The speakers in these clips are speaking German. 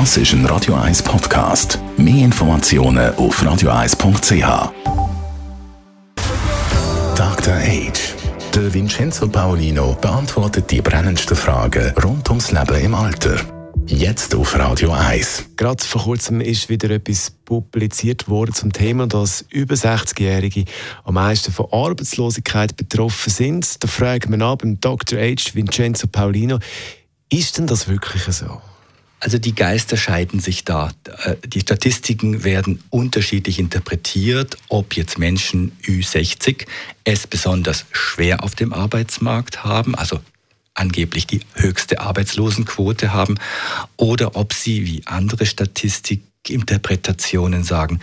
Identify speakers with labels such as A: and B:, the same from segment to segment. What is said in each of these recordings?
A: Das ist ein Radio 1 Podcast. Mehr Informationen auf radio1.ch. Dr. Age. Der Vincenzo Paolino beantwortet die brennendsten Fragen rund ums Leben im Alter. Jetzt auf Radio 1.
B: Gerade vor kurzem ist wieder etwas publiziert worden zum Thema, dass über 60-Jährige am meisten von Arbeitslosigkeit betroffen sind. Da fragen wir nach beim Dr. H. Vincenzo Paolino, ist denn das wirklich so?
C: Also die Geister scheiden sich da. Äh, die Statistiken werden unterschiedlich interpretiert, ob jetzt Menschen Ü60 es besonders schwer auf dem Arbeitsmarkt haben, also angeblich die höchste Arbeitslosenquote haben, oder ob sie wie andere Statistikinterpretationen sagen,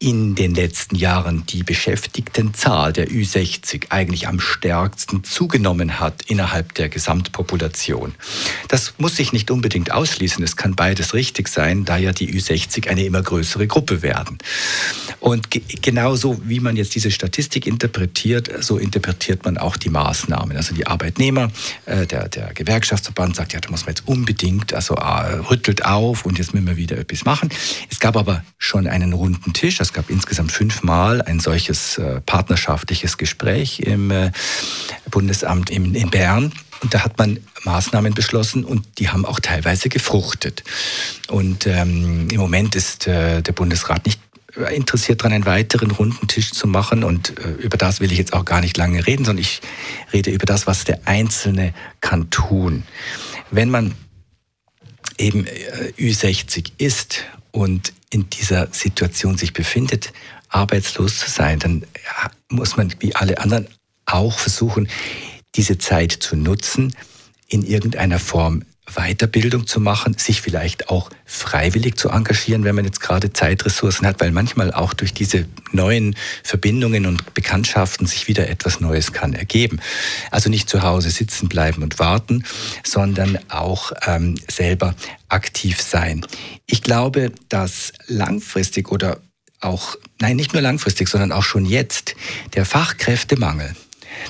C: in den letzten Jahren die Beschäftigtenzahl der Ü60 eigentlich am stärksten zugenommen hat innerhalb der Gesamtpopulation. Das muss sich nicht unbedingt ausschließen. Es kann beides richtig sein, da ja die Ü60 eine immer größere Gruppe werden. Und ge genauso wie man jetzt diese Statistik interpretiert, so interpretiert man auch die Maßnahmen. Also die Arbeitnehmer, äh, der, der Gewerkschaftsverband sagt, ja, da muss man jetzt unbedingt, also äh, rüttelt auf und jetzt müssen wir wieder etwas machen. Es gab aber schon einen runden Tisch, es gab insgesamt fünfmal ein solches äh, partnerschaftliches Gespräch im äh, Bundesamt in, Bern. Und da hat man Maßnahmen beschlossen und die haben auch teilweise gefruchtet. Und ähm, im Moment ist äh, der Bundesrat nicht interessiert daran, einen weiteren runden Tisch zu machen. Und äh, über das will ich jetzt auch gar nicht lange reden, sondern ich rede über das, was der Einzelne kann tun. Wenn man eben äh, Ü60 ist und in dieser Situation sich befindet, arbeitslos zu sein, dann muss man wie alle anderen auch versuchen, diese Zeit zu nutzen, in irgendeiner Form Weiterbildung zu machen, sich vielleicht auch freiwillig zu engagieren, wenn man jetzt gerade Zeitressourcen hat, weil manchmal auch durch diese neuen Verbindungen und Bekanntschaften sich wieder etwas Neues kann ergeben. Also nicht zu Hause sitzen bleiben und warten, sondern auch ähm, selber aktiv sein. Ich glaube, dass langfristig oder auch, nein, nicht nur langfristig, sondern auch schon jetzt der Fachkräftemangel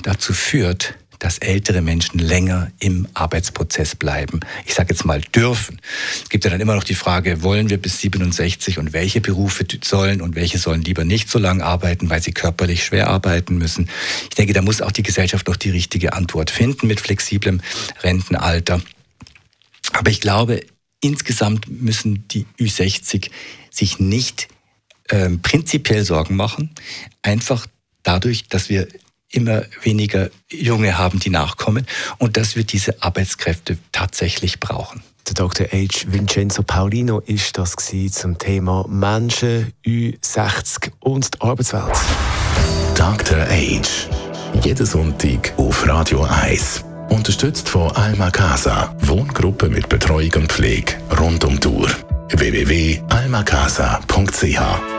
C: dazu führt, dass ältere Menschen länger im Arbeitsprozess bleiben. Ich sage jetzt mal dürfen. Es gibt ja dann immer noch die Frage, wollen wir bis 67 und welche Berufe sollen und welche sollen lieber nicht so lange arbeiten, weil sie körperlich schwer arbeiten müssen. Ich denke, da muss auch die Gesellschaft noch die richtige Antwort finden mit flexiblem Rentenalter. Aber ich glaube, insgesamt müssen die Ü60 sich nicht äh, prinzipiell Sorgen machen, einfach dadurch, dass wir immer weniger Junge haben, die nachkommen und dass wir diese Arbeitskräfte tatsächlich brauchen.
B: Der Dr. H. Vincenzo Paulino ist das zum Thema Menschen, Ü60 und die Arbeitswelt.
A: Dr. H. Jeden Sonntag auf Radio 1. Unterstützt von Alma Casa, Wohngruppe mit Betreuung und Pflege rund um Tour. www.almacasa.ch